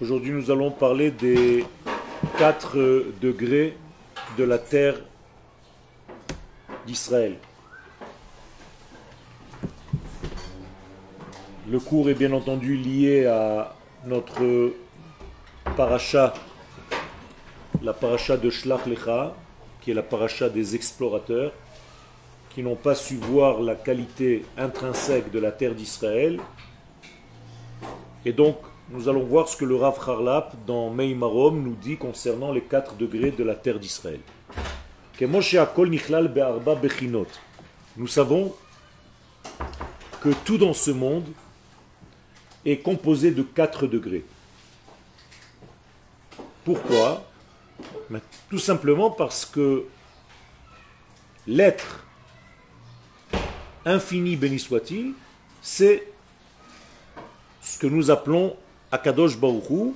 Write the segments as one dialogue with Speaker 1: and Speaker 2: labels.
Speaker 1: Aujourd'hui, nous allons parler des quatre degrés de la terre d'Israël. Le cours est bien entendu lié à notre paracha, la paracha de Shlach Lecha, qui est la paracha des explorateurs, qui n'ont pas su voir la qualité intrinsèque de la terre d'Israël. Et donc, nous allons voir ce que le Rav Harlap dans Meimarom nous dit concernant les quatre degrés de la terre d'Israël. Nous savons que tout dans ce monde est composé de quatre degrés. Pourquoi? Tout simplement parce que l'être infini, béni soit-il, c'est ce que nous appelons Akadosh Baruchou,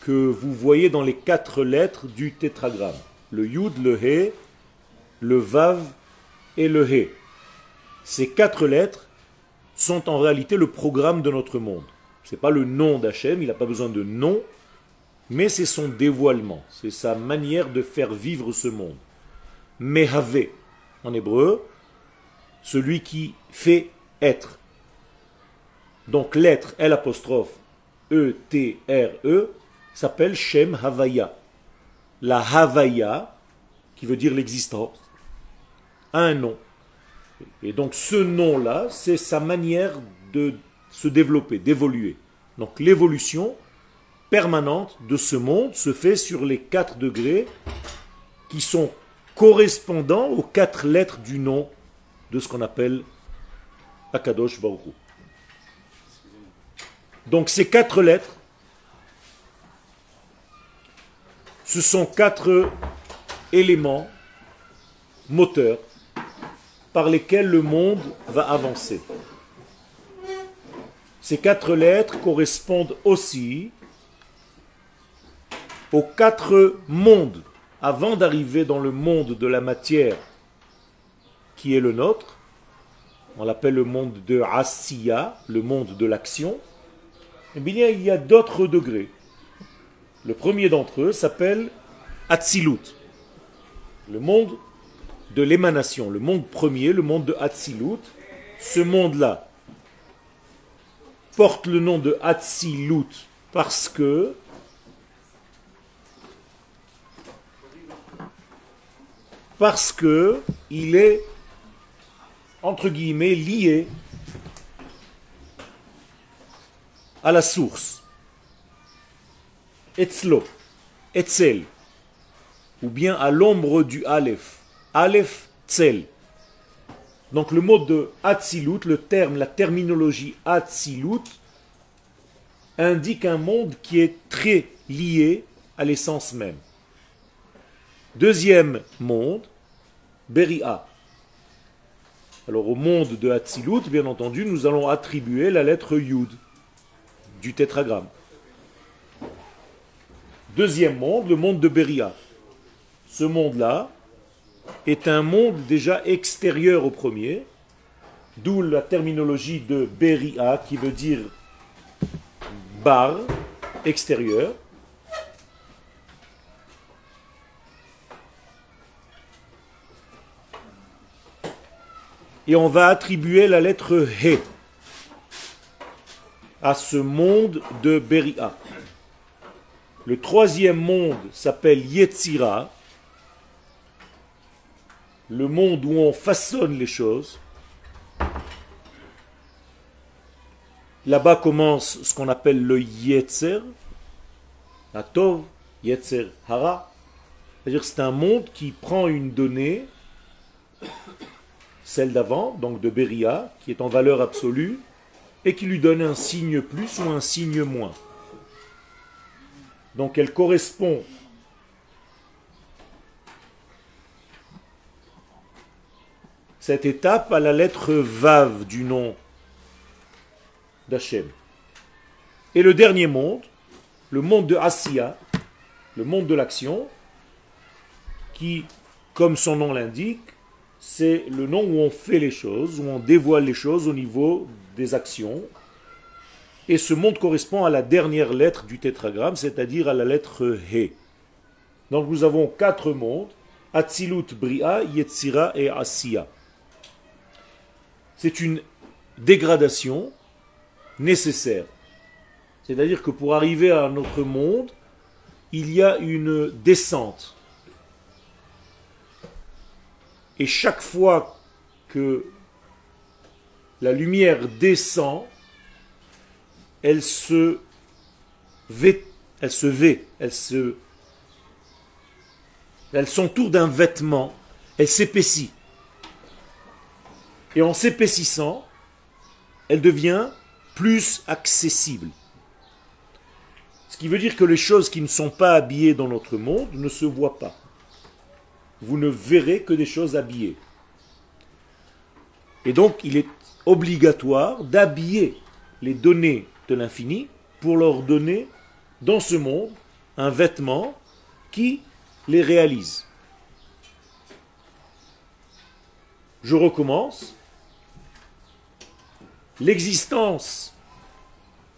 Speaker 1: que vous voyez dans les quatre lettres du tétragramme. Le Yud, le He, le Vav et le He. Ces quatre lettres sont en réalité le programme de notre monde. Ce n'est pas le nom d'Hachem, il n'a pas besoin de nom, mais c'est son dévoilement, c'est sa manière de faire vivre ce monde. Mehave, en hébreu, celui qui fait être. Donc l'être, L apostrophe, E-T-R-E, s'appelle Shem Havaya. La Havaya, qui veut dire l'existence, a un nom. Et donc ce nom-là, c'est sa manière de se développer, d'évoluer. Donc l'évolution permanente de ce monde se fait sur les quatre degrés qui sont correspondants aux quatre lettres du nom de ce qu'on appelle Akadosh Baruch donc ces quatre lettres, ce sont quatre éléments moteurs par lesquels le monde va avancer. Ces quatre lettres correspondent aussi aux quatre mondes avant d'arriver dans le monde de la matière qui est le nôtre. On l'appelle le monde de Asiya, le monde de l'action. Eh bien, il y a d'autres degrés. Le premier d'entre eux s'appelle Atzilut, le monde de l'émanation, le monde premier, le monde de Atzilut. Ce monde-là porte le nom de Atzilut parce que parce que il est entre guillemets lié à la source. Etzlo, Etzel, ou bien à l'ombre du Aleph. Aleph, Tzel. Donc le mot de Atzilut, le terme, la terminologie Atzilut, indique un monde qui est très lié à l'essence même. Deuxième monde, Beria. Alors au monde de Atzilut, bien entendu, nous allons attribuer la lettre Yud du tétragramme. Deuxième monde, le monde de Beria. Ce monde-là est un monde déjà extérieur au premier, d'où la terminologie de Beria qui veut dire bar, extérieur. Et on va attribuer la lettre He à ce monde de Beria. Le troisième monde s'appelle Yetzira, le monde où on façonne les choses. Là-bas commence ce qu'on appelle le Yetzer, la Tov, Yetzer Hara. C'est-à-dire c'est un monde qui prend une donnée, celle d'avant, donc de Beria, qui est en valeur absolue, et qui lui donne un signe plus ou un signe moins. Donc elle correspond cette étape à la lettre Vav du nom d'Hachem. Et le dernier monde, le monde de Asiya, le monde de l'action, qui, comme son nom l'indique, c'est le nom où on fait les choses, où on dévoile les choses au niveau des actions. Et ce monde correspond à la dernière lettre du tétragramme, c'est-à-dire à la lettre He. Donc nous avons quatre mondes, Atzilut, Bria, Yetzira et Asiya. C'est une dégradation nécessaire. C'est-à-dire que pour arriver à notre monde, il y a une descente. Et chaque fois que la lumière descend, elle se vêt, elle se elle elle s'entoure d'un vêtement, elle s'épaissit. Et en s'épaississant, elle devient plus accessible. Ce qui veut dire que les choses qui ne sont pas habillées dans notre monde ne se voient pas. Vous ne verrez que des choses habillées. Et donc, il est obligatoire d'habiller les données de l'infini pour leur donner dans ce monde un vêtement qui les réalise. Je recommence. L'existence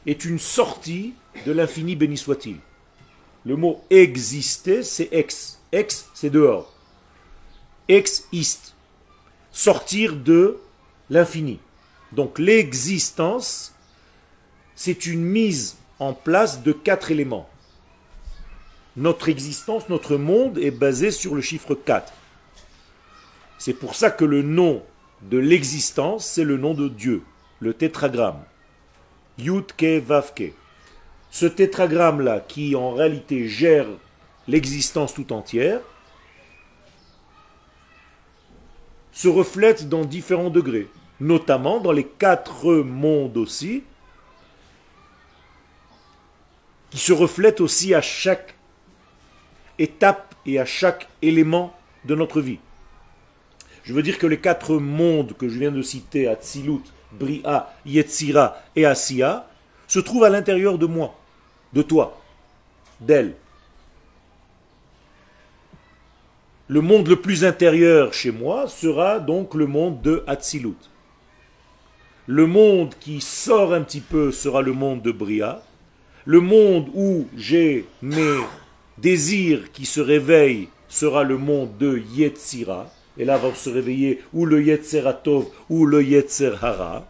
Speaker 1: est une sortie de l'infini béni soit-il. Le mot exister, c'est ex. Ex, c'est dehors. Ex ist. Sortir de l'infini. Donc l'existence, c'est une mise en place de quatre éléments. Notre existence, notre monde est basé sur le chiffre 4. C'est pour ça que le nom de l'existence, c'est le nom de Dieu, le tétragramme. Yudke Vavke. Ce tétragramme-là, qui en réalité gère l'existence tout entière, se reflète dans différents degrés, notamment dans les quatre mondes aussi, qui se reflètent aussi à chaque étape et à chaque élément de notre vie. Je veux dire que les quatre mondes que je viens de citer, Atzilut, Bria, Yetzira et Asiya, se trouvent à l'intérieur de moi, de toi, d'elle. Le monde le plus intérieur chez moi sera donc le monde de Hatzilut. Le monde qui sort un petit peu sera le monde de Bria. Le monde où j'ai mes désir qui se réveille sera le monde de Yetzira, et là va se réveiller ou le Yetzeratov ou le Yetzerhara.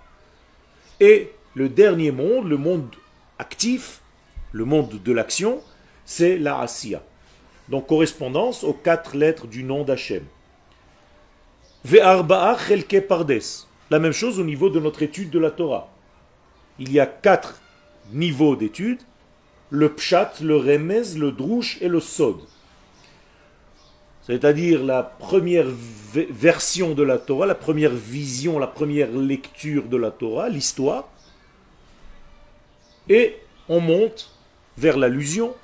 Speaker 1: Et le dernier monde, le monde actif, le monde de l'action, c'est la Asiya. Donc correspondance aux quatre lettres du nom d'Hachem. Ve'arba'a chelke pardes. La même chose au niveau de notre étude de la Torah. Il y a quatre niveaux d'étude le pshat, le remez, le drouche et le sod. C'est-à-dire la première version de la Torah, la première vision, la première lecture de la Torah, l'histoire. Et on monte vers l'allusion,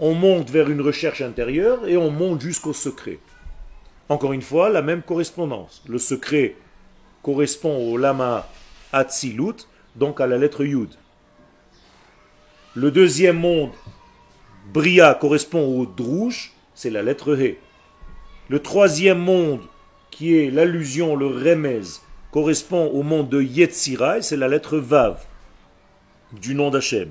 Speaker 1: on monte vers une recherche intérieure et on monte jusqu'au secret. Encore une fois, la même correspondance. Le secret correspond au lama Atzilut, donc à la lettre Yud. Le deuxième monde, Bria, correspond au Drouche, c'est la lettre He. Le troisième monde, qui est l'allusion, le Remez, correspond au monde de Yetzira, c'est la lettre Vav, du nom d'Hachem.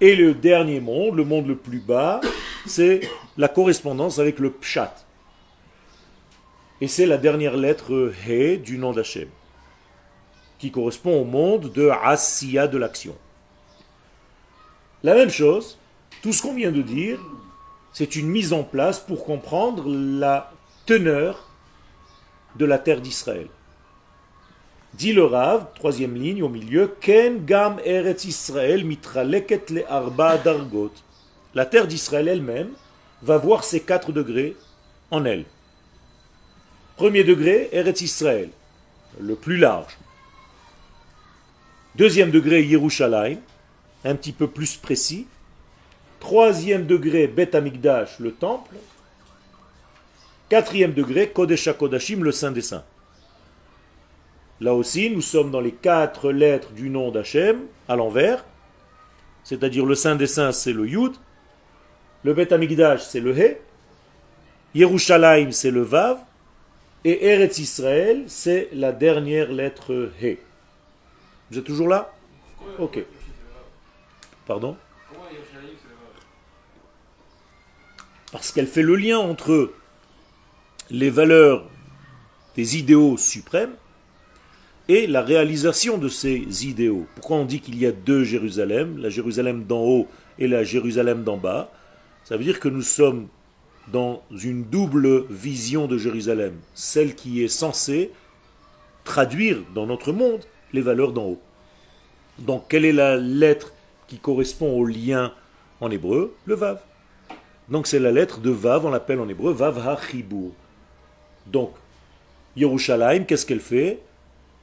Speaker 1: Et le dernier monde, le monde le plus bas, c'est la correspondance avec le Pshat. Et c'est la dernière lettre He du nom d'Hachem, qui correspond au monde de Asiya de l'action. La même chose, tout ce qu'on vient de dire, c'est une mise en place pour comprendre la teneur de la terre d'Israël. Dit le Rav, troisième ligne au milieu, Ken gam eretz Israël mitraleket le arba dargot. La terre d'Israël elle-même va voir ses quatre degrés en elle. Premier degré, Eretz Israël, le plus large. Deuxième degré, Yerushalayim, un petit peu plus précis. Troisième degré, Bet Amigdash, le temple. Quatrième degré, Kodesh Kodashim, le Saint des Saints. Là aussi, nous sommes dans les quatre lettres du nom d'Hachem, à l'envers. C'est-à-dire le Saint des Saints, c'est le Yud. Le Bet Amigdash, c'est le He. Yerushalayim, c'est le Vav. Et Eretz Israël, c'est la dernière lettre He. Vous êtes toujours là Ok. Pardon Parce qu'elle fait le lien entre les valeurs des idéaux suprêmes et la réalisation de ces idéaux. Pourquoi on dit qu'il y a deux Jérusalem, la Jérusalem d'en haut et la Jérusalem d'en bas? Ça veut dire que nous sommes dans une double vision de Jérusalem, celle qui est censée traduire dans notre monde les valeurs d'en haut. Donc quelle est la lettre qui correspond au lien en hébreu? Le Vav. Donc c'est la lettre de Vav, on l'appelle en hébreu Vav HaChibur. Donc Yerushalayim, qu'est-ce qu'elle fait?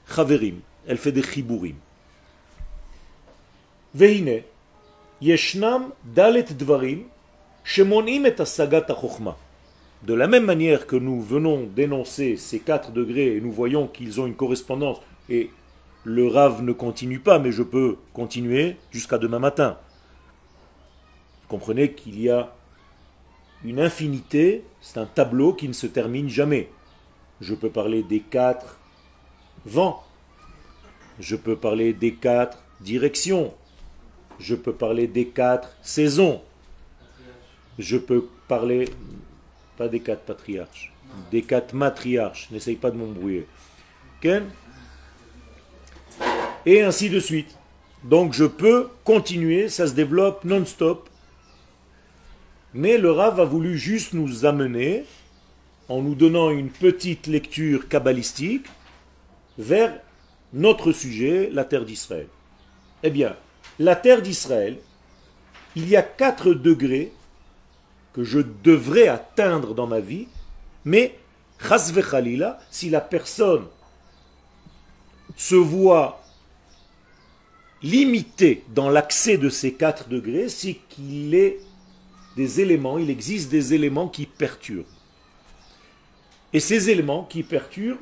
Speaker 1: Chaverim, elle fait des chiburim. Vehine, yeshnam dalet dvarim, De la même manière que nous venons d'énoncer ces quatre degrés et nous voyons qu'ils ont une correspondance et le rave ne continue pas, mais je peux continuer jusqu'à demain matin. Vous comprenez qu'il y a une infinité, c'est un tableau qui ne se termine jamais. Je peux parler des quatre vents. Je peux parler des quatre directions. Je peux parler des quatre saisons. Je peux parler, pas des quatre patriarches, des quatre matriarches. N'essaye pas de m'embrouiller. Et ainsi de suite. Donc je peux continuer, ça se développe non-stop. Mais le Rav a voulu juste nous amener, en nous donnant une petite lecture kabbalistique, vers notre sujet, la terre d'Israël. Eh bien, la terre d'Israël, il y a quatre degrés que je devrais atteindre dans ma vie, mais, khalila, si la personne se voit limitée dans l'accès de ces quatre degrés, c'est qu'il est des éléments, il existe des éléments qui perturbent. Et ces éléments qui perturbent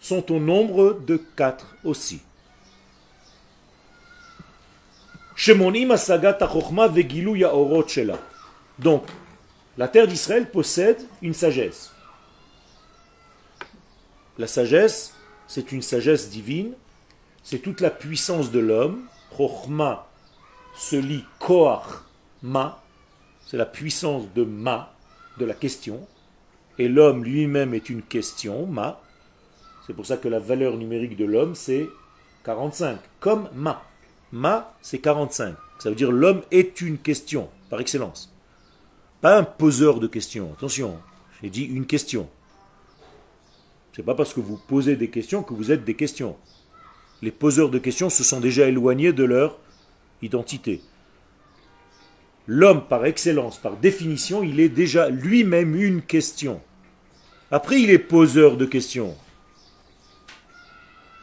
Speaker 1: sont au nombre de quatre aussi. Donc, la terre d'Israël possède une sagesse. La sagesse, c'est une sagesse divine, c'est toute la puissance de l'homme. Chochma se lit Koach Ma, c'est la puissance de Ma, de la question. Et l'homme lui-même est une question, Ma. C'est pour ça que la valeur numérique de l'homme, c'est 45, comme ma. Ma, c'est 45. Ça veut dire l'homme est une question, par excellence. Pas un poseur de questions. Attention, j'ai dit une question. C'est pas parce que vous posez des questions que vous êtes des questions. Les poseurs de questions se sont déjà éloignés de leur identité. L'homme, par excellence, par définition, il est déjà lui-même une question. Après, il est poseur de questions.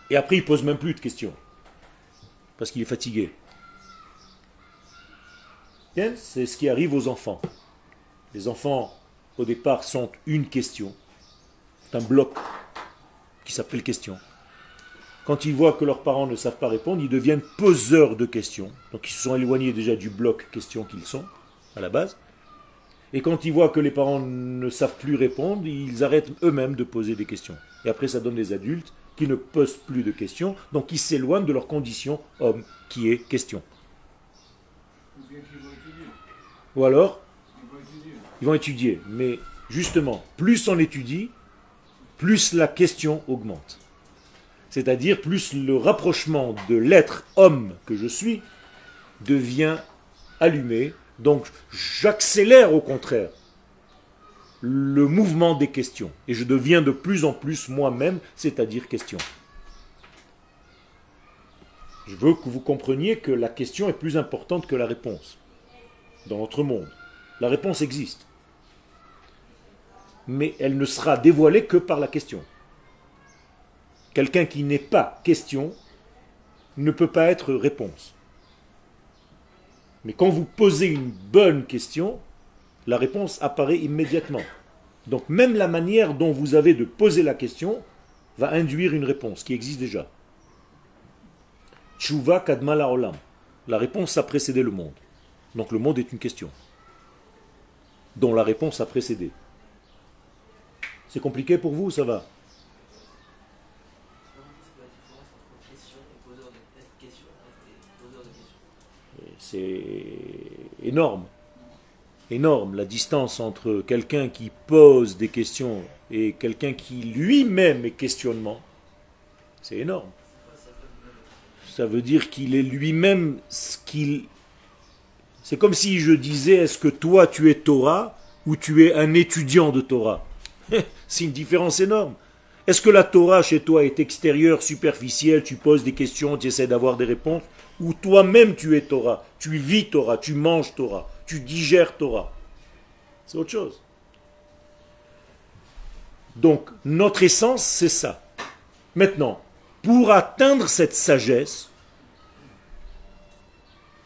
Speaker 1: Et après, il pose même plus de questions. Parce qu'il est fatigué. C'est ce qui arrive aux enfants. Les enfants, au départ, sont une question. Un bloc qui s'appelle question. Quand ils voient que leurs parents ne savent pas répondre, ils deviennent poseurs de questions. Donc ils se sont éloignés déjà du bloc question qu'ils sont, à la base. Et quand ils voient que les parents ne savent plus répondre, ils arrêtent eux-mêmes de poser des questions. Et après, ça donne des adultes qui ne posent plus de questions, donc qui s'éloignent de leur condition homme, qui est question. Ou alors Ils vont étudier. Mais justement, plus on étudie, plus la question augmente. C'est-à-dire plus le rapprochement de l'être homme que je suis devient allumé. Donc j'accélère au contraire le mouvement des questions. Et je deviens de plus en plus moi-même, c'est-à-dire question. Je veux que vous compreniez que la question est plus importante que la réponse dans notre monde. La réponse existe. Mais elle ne sera dévoilée que par la question. Quelqu'un qui n'est pas question ne peut pas être réponse. Mais quand vous posez une bonne question, la réponse apparaît immédiatement. Donc même la manière dont vous avez de poser la question va induire une réponse qui existe déjà. Tshuva kadma la olam. La réponse a précédé le monde. Donc le monde est une question dont la réponse a précédé. C'est compliqué pour vous, ça va c'est énorme. Énorme la distance entre quelqu'un qui pose des questions et quelqu'un qui lui-même est questionnement. C'est énorme. Ça veut dire qu'il est lui-même ce qu'il... C'est comme si je disais, est-ce que toi tu es Torah ou tu es un étudiant de Torah? C'est une différence énorme. Est-ce que la Torah chez toi est extérieure, superficielle, tu poses des questions, tu essaies d'avoir des réponses Ou toi-même tu es Torah, tu vis Torah, tu manges Torah, tu digères Torah? C'est autre chose. Donc, notre essence, c'est ça. Maintenant, pour atteindre cette sagesse,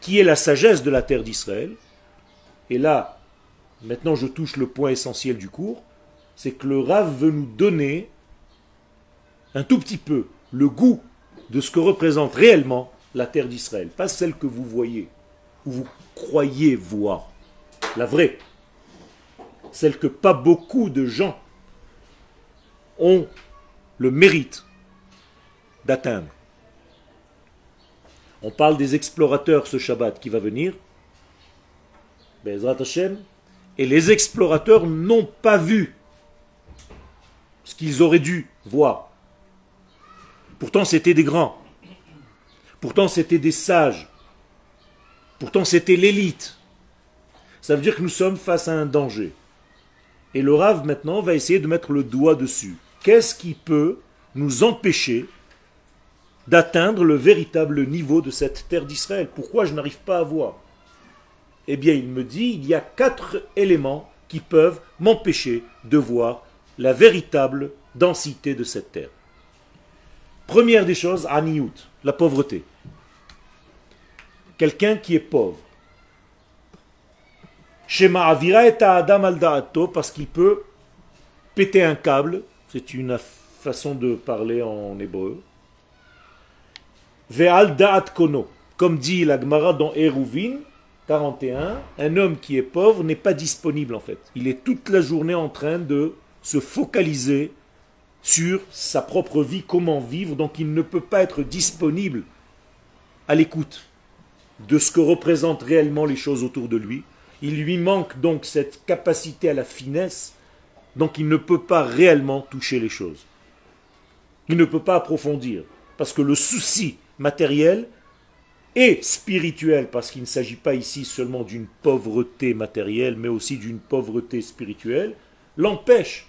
Speaker 1: qui est la sagesse de la terre d'Israël, et là, maintenant je touche le point essentiel du cours, c'est que le Rav veut nous donner un tout petit peu le goût de ce que représente réellement la terre d'Israël, pas celle que vous voyez, ou vous croyez voir, la vraie, celle que pas beaucoup de gens ont le mérite d'atteindre. On parle des explorateurs ce Shabbat qui va venir, et les explorateurs n'ont pas vu ce qu'ils auraient dû voir. Pourtant, c'était des grands. Pourtant, c'était des sages. Pourtant, c'était l'élite. Ça veut dire que nous sommes face à un danger. Et le Rav, maintenant, va essayer de mettre le doigt dessus. Qu'est-ce qui peut nous empêcher d'atteindre le véritable niveau de cette terre d'Israël? Pourquoi je n'arrive pas à voir? Eh bien, il me dit, il y a quatre éléments qui peuvent m'empêcher de voir la véritable densité de cette terre. Première des choses, Aniout, la pauvreté. Quelqu'un qui est pauvre. Shema Avira et Adam al parce qu'il peut péter un câble, c'est une façon de parler en hébreu. Ve'al comme dit la Gemara dans Eruvin 41, un homme qui est pauvre n'est pas disponible en fait. Il est toute la journée en train de se focaliser sur sa propre vie, comment vivre, donc il ne peut pas être disponible à l'écoute de ce que représentent réellement les choses autour de lui. Il lui manque donc cette capacité à la finesse, donc il ne peut pas réellement toucher les choses. Il ne peut pas approfondir, parce que le souci matériel et spirituel, parce qu'il ne s'agit pas ici seulement d'une pauvreté matérielle, mais aussi d'une pauvreté spirituelle, l'empêche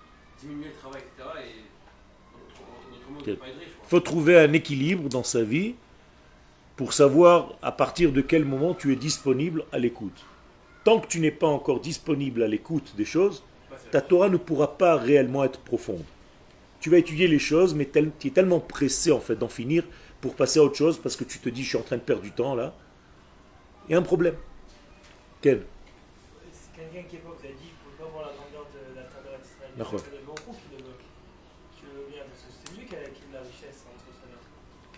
Speaker 2: diminuer le travail, etc. Et.
Speaker 1: Il faut trouver un équilibre dans sa vie pour savoir à partir de quel moment tu es disponible à l'écoute. Tant que tu n'es pas encore disponible à l'écoute des choses, ta Torah ne pourra pas réellement être profonde. Tu vas étudier les choses, mais tu es tellement pressé en fait d'en finir pour passer à autre chose parce que tu te dis je suis en train de perdre du temps là. Il y a un problème. Quel
Speaker 3: C'est quelqu'un qui est pauvre, vous avez dit qu'il ne peut pas voir la grandeur de la terre.
Speaker 1: D'accord.
Speaker 3: C'est beaucoup qui le, qui le vient, parce que c'est lui qui a, qui a de la richesse entre sa mère.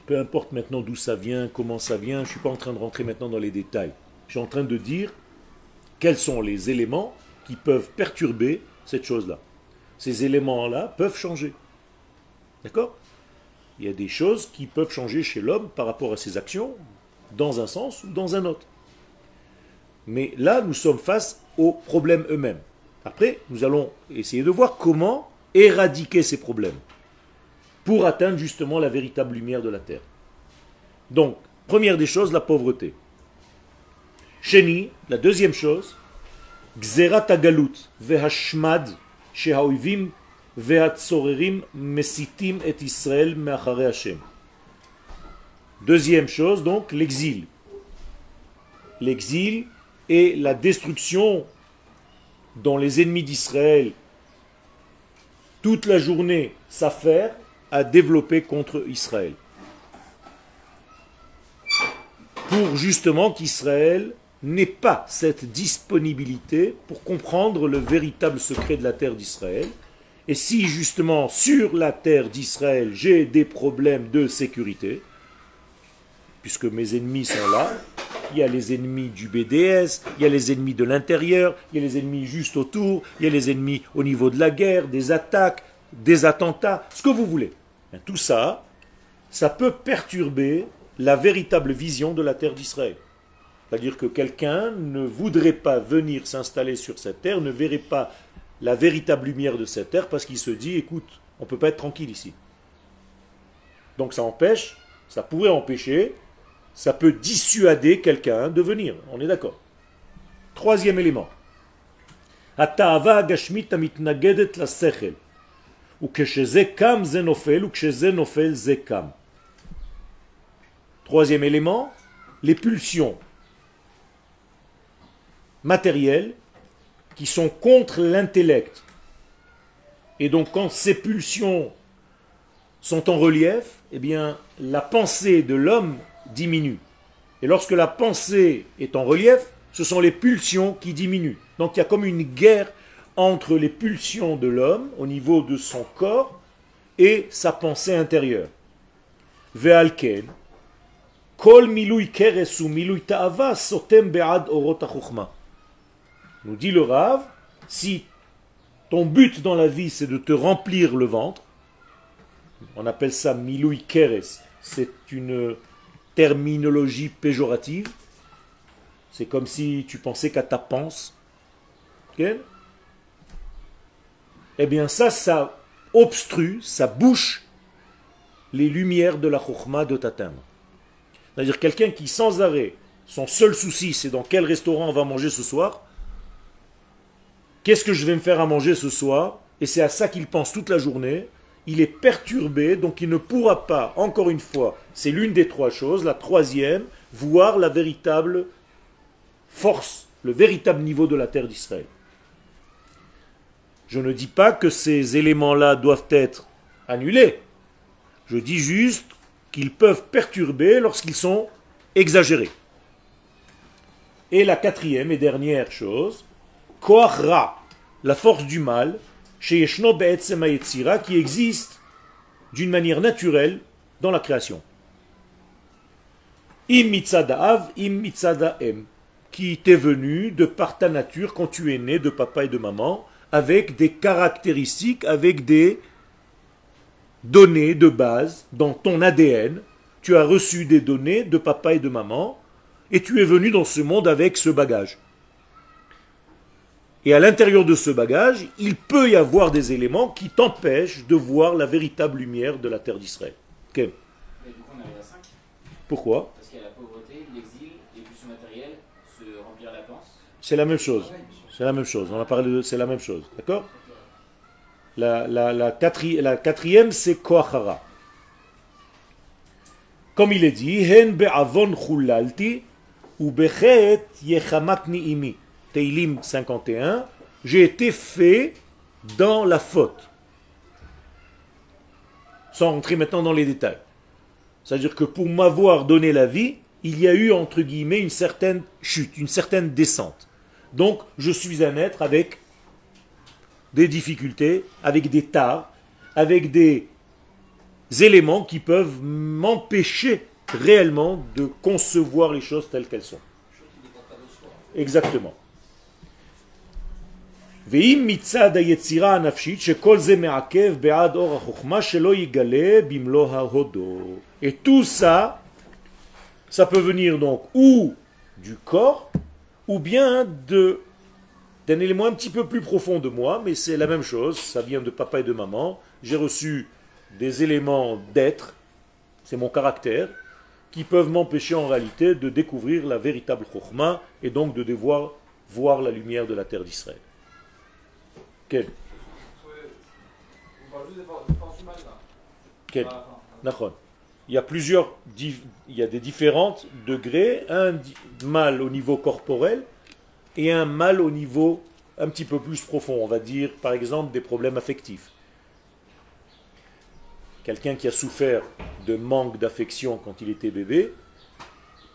Speaker 1: Peu importe maintenant d'où ça vient, comment ça vient, je ne suis pas en train de rentrer maintenant dans les détails. Je suis en train de dire quels sont les éléments qui peuvent perturber cette chose-là. Ces éléments-là peuvent changer. D'accord? Il y a des choses qui peuvent changer chez l'homme par rapport à ses actions, dans un sens ou dans un autre. Mais là, nous sommes face aux problèmes eux-mêmes. Après, nous allons essayer de voir comment éradiquer ces problèmes pour atteindre justement la véritable lumière de la terre. Donc, première des choses, la pauvreté. Sheni, la deuxième chose, Gzerat agalut vehashmad shehaoivim vehatzorerim mesitim et Israël me'achare Hashem. Deuxième chose, donc, l'exil. L'exil et la destruction dont les ennemis d'Israël toute la journée s'affairent à développer contre Israël. Pour justement qu'Israël n'ait pas cette disponibilité pour comprendre le véritable secret de la terre d'Israël. Et si justement sur la terre d'Israël j'ai des problèmes de sécurité, puisque mes ennemis sont là, il y a les ennemis du BDS, il y a les ennemis de l'intérieur, il y a les ennemis juste autour, il y a les ennemis au niveau de la guerre, des attaques, des attentats, ce que vous voulez. Tout ça, ça peut perturber la véritable vision de la terre d'Israël. C'est-à-dire que quelqu'un ne voudrait pas venir s'installer sur cette terre, ne verrait pas la véritable lumière de cette terre parce qu'il se dit, écoute, on ne peut pas être tranquille ici. Donc ça empêche, ça pourrait empêcher, ça peut dissuader quelqu'un de venir. On est d'accord. Troisième élément. Troisième élément, les pulsions matérielles qui sont contre l'intellect. Et donc quand ces pulsions sont en relief, eh bien la pensée de l'homme diminue. Et lorsque la pensée est en relief, ce sont les pulsions qui diminuent. Donc il y a comme une guerre entre les pulsions de l'homme au niveau de son corps et sa pensée intérieure. Ve'alken, kol milui keresu milui ta'ava sotem be'ad orot Nous dit le Rav, si ton but dans la vie c'est de te remplir le ventre, on appelle ça milui keres, c'est une terminologie péjorative, c'est comme si tu pensais qu'à ta pense. Eh bien ça, ça obstrue, ça bouche les lumières de la chokhma de t'atteindre. C'est-à-dire quelqu'un qui sans arrêt, son seul souci c'est dans quel restaurant on va manger ce soir, qu'est-ce que je vais me faire à manger ce soir, et c'est à ça qu'il pense toute la journée, il est perturbé, donc il ne pourra pas, encore une fois, c'est l'une des trois choses, la troisième, voir la véritable force, le véritable niveau de la terre d'Israël. Je ne dis pas que ces éléments-là doivent être annulés. Je dis juste qu'ils peuvent perturber lorsqu'ils sont exagérés. Et la quatrième et dernière chose, Koachra, la force du mal, chez qui existe d'une manière naturelle dans la création. Im im em, qui t'est venu de par ta nature quand tu es né de papa et de maman, avec des caractéristiques, avec des données de base dans ton ADN. Tu as reçu des données de papa et de maman, et tu es venu dans ce monde avec ce bagage. Et à l'intérieur de ce bagage, il peut y avoir des éléments qui t'empêchent de voir la véritable lumière de la terre d'Israël. Pourquoi? Parce qu'il y a la pauvreté, l'exil, les pulsions matérielles, se remplir la panse. C'est la même chose. C'est la même chose. On a parlé de. C'est la même chose. D'accord? La, la, la, quatrième, c'est Koachara. Comme il est dit, Hen be'avon chulalti, ou bechet yechamakni imi. Teilim 51, j'ai été fait dans la faute. Sans rentrer maintenant dans les détails. C'est-à-dire que pour m'avoir donné la vie, il y a eu, entre guillemets, une certaine chute, une certaine descente. Donc, je suis un être avec des difficultés, avec des tares, avec des éléments qui peuvent m'empêcher réellement de concevoir les choses telles qu'elles sont. Exactement. Et tout ça, ça peut venir donc ou du corps, ou bien de d'un élément un petit peu plus profond de moi, mais c'est la même chose, ça vient de papa et de maman. J'ai reçu des éléments d'être, c'est mon caractère, qui peuvent m'empêcher en réalité de découvrir la véritable chokhmah et donc de devoir voir la lumière de la terre d'Israël. Quel? Quel? Il y a plusieurs, il y des différents degrés, un mal au niveau corporel et un mal au niveau un petit peu plus profond, on va dire par exemple des problèmes affectifs. Quelqu'un qui a souffert de manque d'affection quand il était bébé,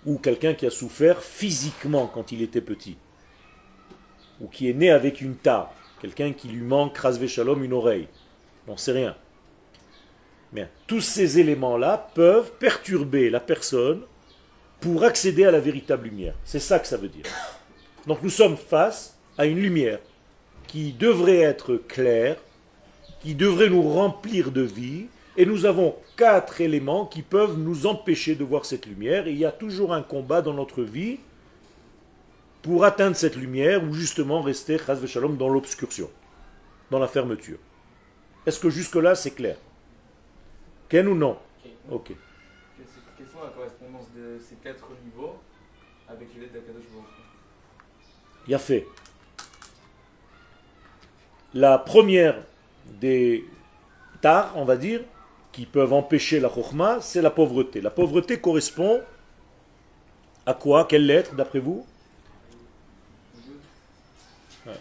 Speaker 1: ou quelqu'un qui a souffert physiquement quand il était petit, ou qui est né avec une tare, quelqu'un qui lui manque, rasvé shalom, une oreille, on sait rien. Tous ces éléments-là peuvent perturber la personne pour accéder à la véritable lumière. C'est ça que ça veut dire. Donc nous sommes face à une lumière qui devrait être claire, qui devrait nous remplir de vie, et nous avons quatre éléments qui peuvent nous empêcher de voir cette lumière, et il y a toujours un combat dans notre vie pour atteindre cette lumière, ou justement rester, shalom, dans l'obscursion, dans la fermeture. Est-ce que jusque-là c'est clair? Ken ou non Ok.
Speaker 4: Quelle sont la correspondance de ces quatre niveaux avec l'aide d'Akadosh
Speaker 1: Il y a fait. La première des tares, on va dire, qui peuvent empêcher la chokhmah, c'est la pauvreté. La pauvreté correspond à quoi? Quelle lettre, d'après vous?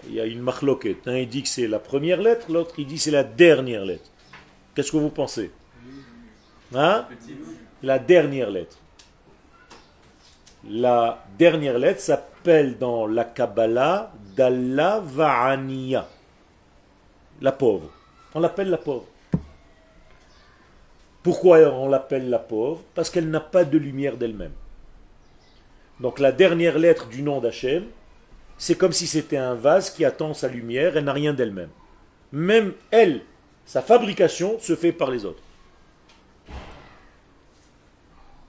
Speaker 1: Il y a une marloquette. Un il dit que c'est la première lettre, l'autre il dit que c'est la dernière lettre. Qu'est-ce que vous pensez? Hein? La dernière lettre. La dernière lettre s'appelle dans la Kabbalah Dalla Va'aniya. La pauvre. On l'appelle la pauvre. Pourquoi on l'appelle la pauvre? Parce qu'elle n'a pas de lumière d'elle-même. Donc la dernière lettre du nom d'Hachem, c'est comme si c'était un vase qui attend sa lumière, elle n'a rien d'elle-même. Même elle, sa fabrication se fait par les autres.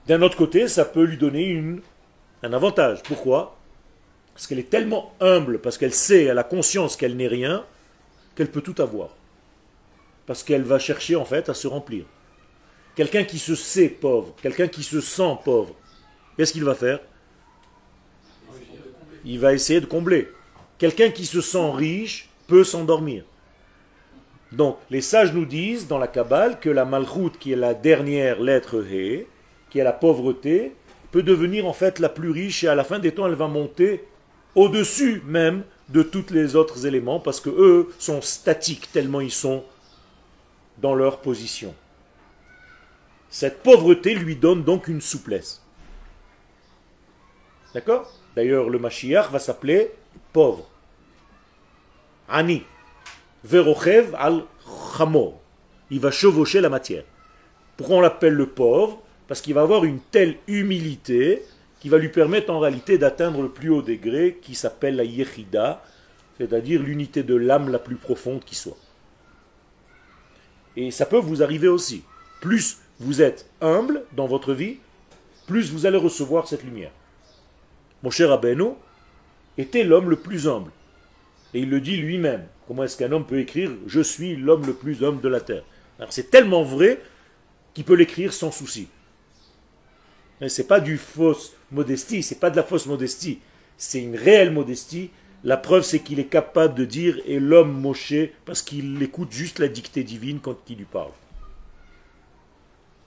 Speaker 1: D'un autre côté, ça peut lui donner une, un avantage. Pourquoi? Parce qu'elle est tellement humble, parce qu'elle sait, elle a conscience qu'elle n'est rien, qu'elle peut tout avoir. Parce qu'elle va chercher en fait à se remplir. Quelqu'un qui se sait pauvre, quelqu'un qui se sent pauvre, qu'est-ce qu'il va faire? Il va essayer de combler. Quelqu'un qui se sent riche peut s'endormir. Donc, les sages nous disent dans la Kabbale que la malchoute, qui est la dernière lettre He, qui est la pauvreté, peut devenir en fait la plus riche et à la fin des temps elle va monter au-dessus même de tous les autres éléments parce que eux sont statiques tellement ils sont dans leur position. Cette pauvreté lui donne donc une souplesse. D'accord? D'ailleurs, le Mashiach va s'appeler pauvre. Ani. Verochev al chamo. Il va chevaucher la matière. Pourquoi on l'appelle le pauvre? Parce qu'il va avoir une telle humilité qui va lui permettre en réalité d'atteindre le plus haut degré qui s'appelle la yechida, c'est-à-dire l'unité de l'âme la plus profonde qui soit. Et ça peut vous arriver aussi. Plus vous êtes humble dans votre vie, plus vous allez recevoir cette lumière. Mon cher Abeno était l'homme le plus humble. Et il le dit lui-même. Comment est-ce qu'un homme peut écrire Je suis l'homme le plus humble de la terre c'est tellement vrai qu'il peut l'écrire sans souci. C'est pas du fausse modestie, c'est pas de la fausse modestie, c'est une réelle modestie. La preuve, c'est qu'il est capable de dire et l'homme moché parce qu'il écoute juste la dictée divine quand il lui parle.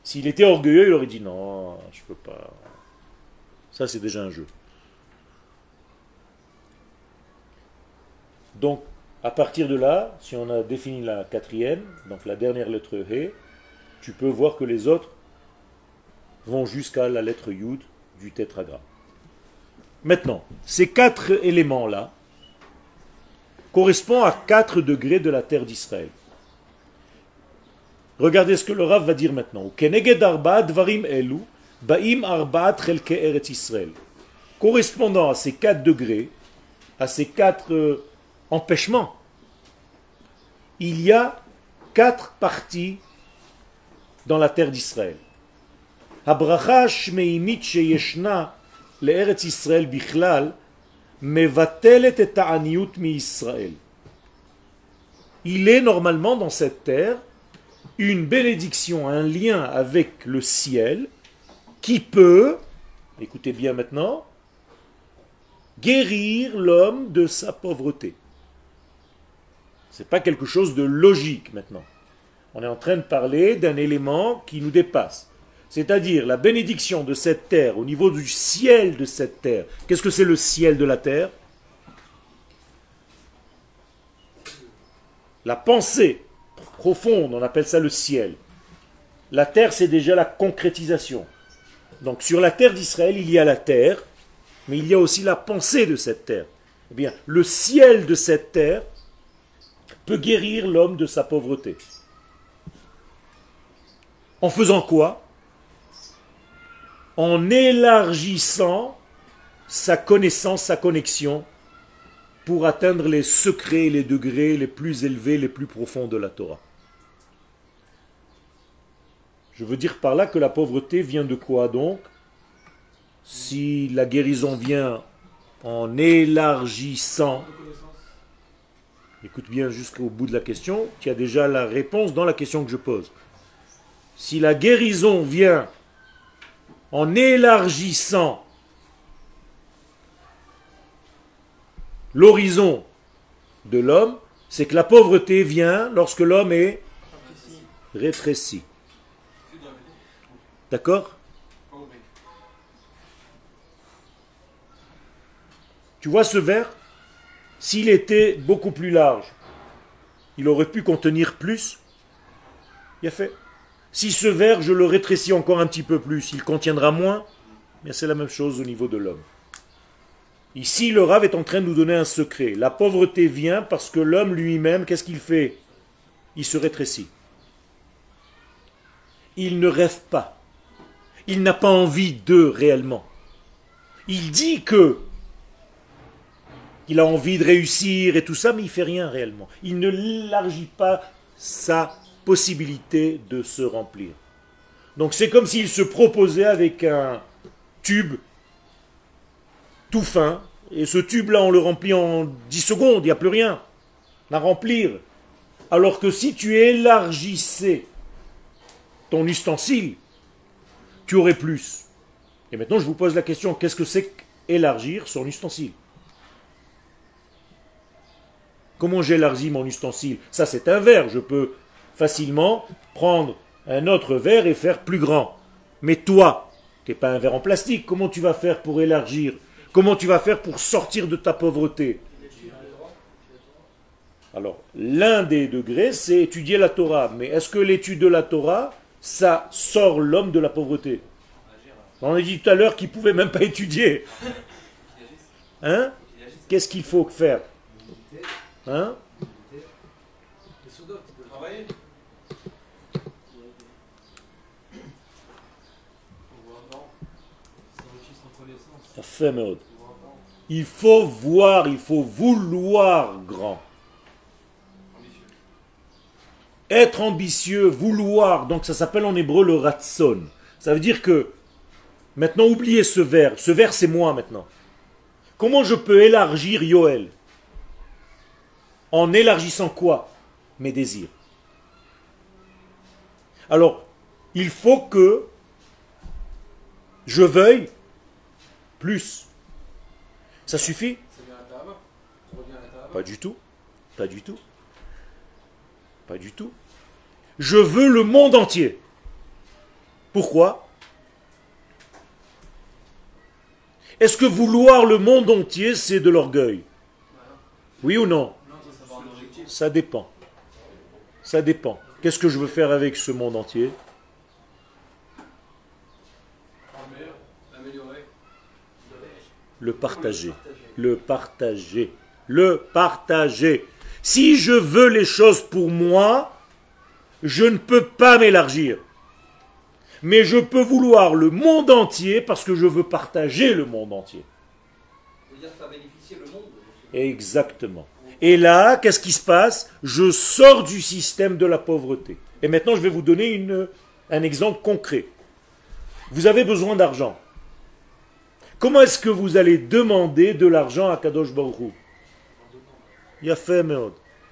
Speaker 1: S'il était orgueilleux, il aurait dit non, je peux pas. Ça, c'est déjà un jeu. Donc, à partir de là, si on a défini la quatrième, donc la dernière lettre He, tu peux voir que les autres vont jusqu'à la lettre Yud du tétragramme. Maintenant, ces quatre éléments-là correspondent à quatre degrés de la terre d'Israël. Regardez ce que le Rav va dire maintenant. Correspondant à ces quatre degrés, à ces quatre euh, empêchements, il y a quatre parties dans la terre d'Israël. הברכה השמימית שישנה לארץ ישראל בכלל מבטלת את העניות מישראל. Il est normalement dans cette terre une bénédiction, un lien avec le ciel qui peut, écoutez bien maintenant, guérir l'homme de sa pauvreté. Ce n'est pas quelque chose de logique maintenant. On est en train de parler d'un élément qui nous dépasse c'est-à-dire la bénédiction de cette terre au niveau du ciel de cette terre. Qu'est-ce que c'est le ciel de la terre? La pensée profonde, on appelle ça le ciel. La terre, c'est déjà la concrétisation. Donc sur la terre d'Israël, il y a la terre, mais il y a aussi la pensée de cette terre. Eh bien, le ciel de cette terre peut guérir l'homme de sa pauvreté. En faisant quoi? En élargissant sa connaissance, sa connexion pour atteindre les secrets, les degrés les plus élevés, les plus profonds de la Torah. Je veux dire par là que la pauvreté vient de quoi donc? Si la guérison vient en élargissant, écoute bien jusqu'au bout de la question, tu as déjà la réponse dans la question que je pose. Si la guérison vient en élargissant l'horizon de l'homme, c'est que la pauvreté vient lorsque l'homme est rétréci. D'accord? Tu vois ce verre? S'il était beaucoup plus large, il aurait pu contenir plus. Il a fait. Si ce verre, je le rétrécis encore un petit peu plus, il contiendra moins. Mais c'est la même chose au niveau de l'homme. Ici, le Rav est en train de nous donner un secret. La pauvreté vient parce que l'homme lui-même, qu'est-ce qu'il fait? Il se rétrécit. Il ne rêve pas. Il n'a pas envie d'eux réellement. Il dit que il a envie de réussir et tout ça, mais il fait rien réellement. Il ne l'élargit pas sa possibilité de se remplir. Donc c'est comme s'il se proposait avec un tube tout fin, et ce tube-là, on le remplit en 10 secondes, il n'y a plus rien à remplir. Alors que si tu élargissais ton ustensile, tu aurais plus. Et maintenant, je vous pose la question, qu'est-ce que c'est qu'élargir son ustensile? Comment j'élargis mon ustensile? Ça, c'est un verre. Je peux facilement prendre un autre verre et faire plus grand. Mais toi, tu n'es pas un verre en plastique, comment tu vas faire pour élargir? Comment tu vas faire pour sortir de ta pauvreté? Alors, l'un des degrés, c'est étudier la Torah. Mais est-ce que l'étude de la Torah, ça sort l'homme de la pauvreté? On a dit tout à l'heure qu'il pouvait même pas étudier. Hein? Qu'est-ce qu'il faut faire? Hein? Il faut voir, il faut vouloir grand. Être ambitieux, vouloir, donc ça s'appelle en hébreu le ratson. Ça veut dire que, maintenant oubliez ce vers, ce vers c'est moi maintenant. Comment je peux élargir Yoel? En élargissant quoi? Mes désirs. Alors, il faut que je veuille plus. Ça suffit Pas du tout. Pas du tout. Pas du tout. Je veux le monde entier. Pourquoi? Est-ce que vouloir le monde entier, c'est de l'orgueil? Oui ou non? Ça dépend. Ça dépend. Qu'est-ce que je veux faire avec ce monde entier? Le partager. Le partager. Le partager. Si je veux les choses pour moi, je ne peux pas m'élargir. Mais je peux vouloir le monde entier parce que je veux partager le monde entier. Exactement. Et là, qu'est-ce qui se passe? Je sors du système de la pauvreté. Et maintenant, je vais vous donner une, un exemple concret. Vous avez besoin d'argent. Comment est-ce que vous allez demander de l'argent à Kadosh Baruch Il a fait,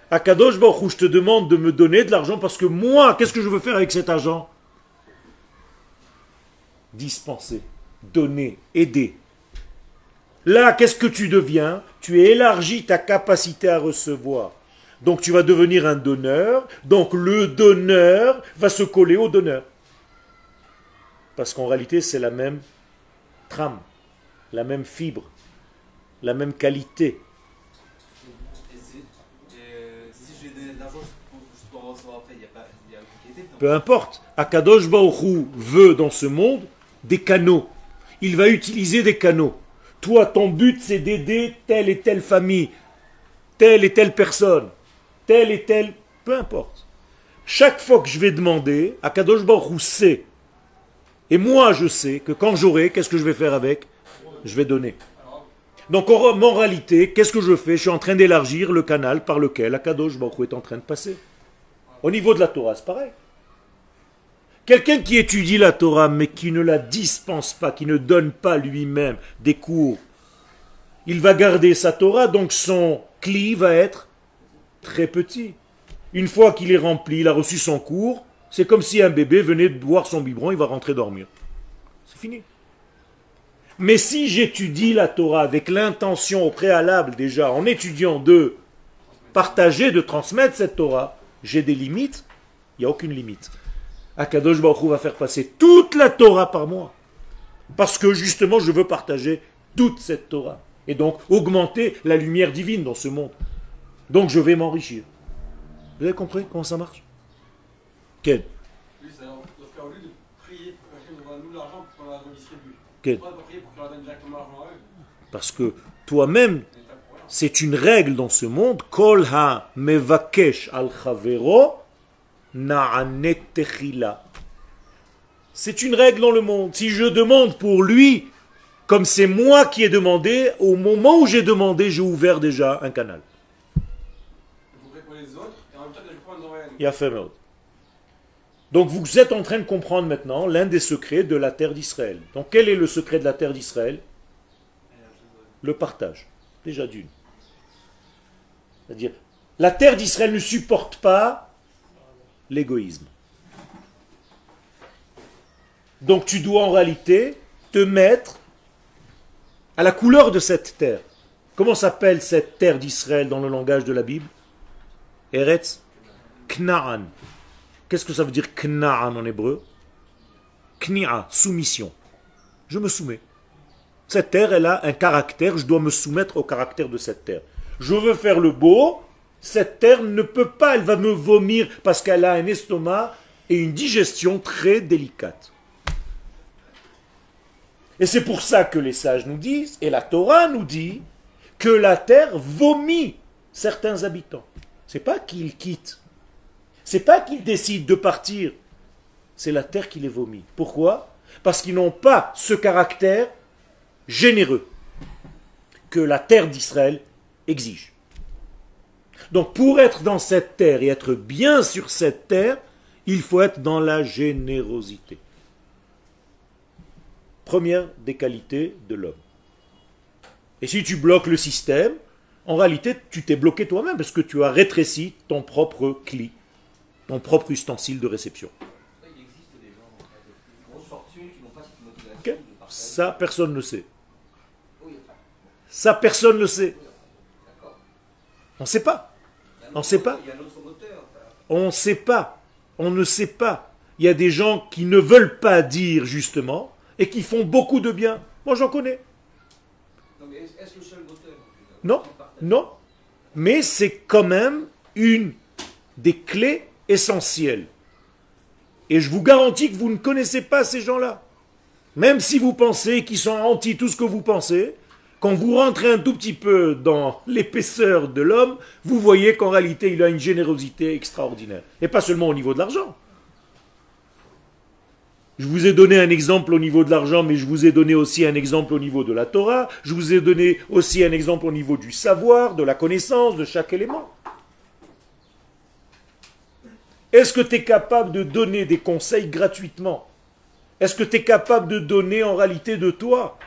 Speaker 1: À Kadosh Baruch je te demande de me donner de l'argent parce que moi, qu'est-ce que je veux faire avec cet argent? Dispenser, donner, aider. Là, qu'est-ce que tu deviens? Tu élargis ta capacité à recevoir. Donc tu vas devenir un donneur. Donc le donneur va se coller au donneur. Parce qu'en réalité, c'est la même trame la même fibre, la même qualité. Peu importe. Akadosh Baruchou veut dans ce monde des canaux. Il va utiliser des canaux. Toi, ton but, c'est d'aider telle et telle famille, telle et telle personne, telle et telle, peu importe. Chaque fois que je vais demander, Akadosh Baruch sait. Et moi, je sais que quand j'aurai, qu'est-ce que je vais faire avec? Je vais donner. Donc en moralité, qu'est-ce que je fais? Je suis en train d'élargir le canal par lequel Akadosh Baruch est en train de passer. Au niveau de la Torah, c'est pareil. Quelqu'un qui étudie la Torah mais qui ne la dispense pas, qui ne donne pas lui-même des cours, il va garder sa Torah, donc son cli va être très petit. Une fois qu'il est rempli, il a reçu son cours, c'est comme si un bébé venait de boire son biberon, il va rentrer dormir. C'est fini. Mais si j'étudie la Torah avec l'intention au préalable déjà, en étudiant de partager, de transmettre cette Torah, j'ai des limites, il n'y a aucune limite. Akadosh Baruch Hu va faire passer toute la Torah par moi. Parce que justement, je veux partager toute cette Torah. Et donc, augmenter la lumière divine dans ce monde. Donc, je vais m'enrichir. Vous avez compris comment ça marche? Quel? Parce que toi-même,
Speaker 2: C'est
Speaker 1: une règle dans ce monde. Kol ha mevakesh al chavero na'anet techila. C'est une règle dans le monde. Si je demande pour lui, comme c'est moi qui ai demandé, au moment où j'ai demandé, j'ai ouvert déjà un canal. Il a fait. Donc vous êtes en train de comprendre maintenant l'un des secrets de la terre d'Israël. Donc quel est le secret de la terre d'Israël? Le partage. Déjà d'une. C'est-à-dire, la terre d'Israël ne supporte pas l'égoïsme. Donc tu dois en réalité te mettre à la couleur de cette terre. Comment s'appelle cette terre d'Israël dans le langage de la Bible? Eretz Knaan. Qu'est-ce que ça veut dire Knaan en hébreu? Knia, soumission. Je me soumets. Cette terre, elle a un caractère, je dois me soumettre au caractère de cette terre. Je veux faire le beau, cette terre ne peut pas, elle va me vomir parce qu'elle a un estomac et une digestion très délicate. Et c'est pour ça que les sages nous disent, et la Torah nous dit, que la terre vomit certains habitants. C'est pas qu'ils quittent. C'est pas qu'ils décident de partir. C'est la terre qui les vomit. Pourquoi? Parce qu'ils n'ont pas ce caractère généreux que la terre d'Israël exige. Donc pour être dans cette terre et être bien sur cette terre, il faut être dans la générosité. Première des qualités de l'homme. Et si tu bloques le système, en réalité, tu t'es bloqué toi-même parce que tu as rétréci ton propre cli, ton propre ustensile de réception. Ça, personne ne sait. Ça, personne ne sait. On ne sait pas. On
Speaker 5: autre-
Speaker 1: sait pas. On ne sait pas. On ne sait pas. Il y a des gens qui ne veulent pas dire justement et qui font beaucoup de bien. Moi, j'en connais.
Speaker 5: Non,
Speaker 1: non. Mais c'est quand même une des clés essentielles. Et je vous garantis que vous ne connaissez pas ces gens-là. Même si vous pensez qu'ils sont anti tout ce que vous pensez, quand vous rentrez un tout petit peu dans l'épaisseur de l'homme, vous voyez qu'en réalité, il a une générosité extraordinaire. Et pas seulement au niveau de l'argent. Je vous ai donné un exemple au niveau de l'argent, mais je vous ai donné aussi un exemple au niveau de la Torah. Je vous ai donné aussi un exemple au niveau du savoir, de la connaissance, de chaque élément. Est-ce que tu es capable de donner des conseils gratuitement Est-ce que tu es capable de donner en réalité de toi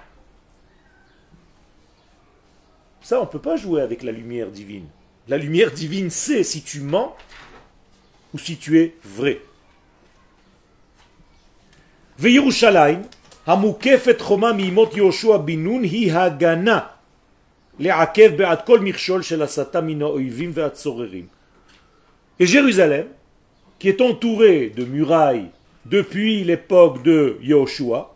Speaker 1: Ça, on ne peut pas jouer avec la lumière divine. La lumière divine sait si tu mens ou si tu es vrai. וירושלים, המוקפת חומה מימות יהושע בן נון, היא הגנה לעכב בעד כל מכשול של הסתה מן האויבים והצוררים. Et Jérusalem, qui est entourée de murailles depuis l'époque de Yahushua,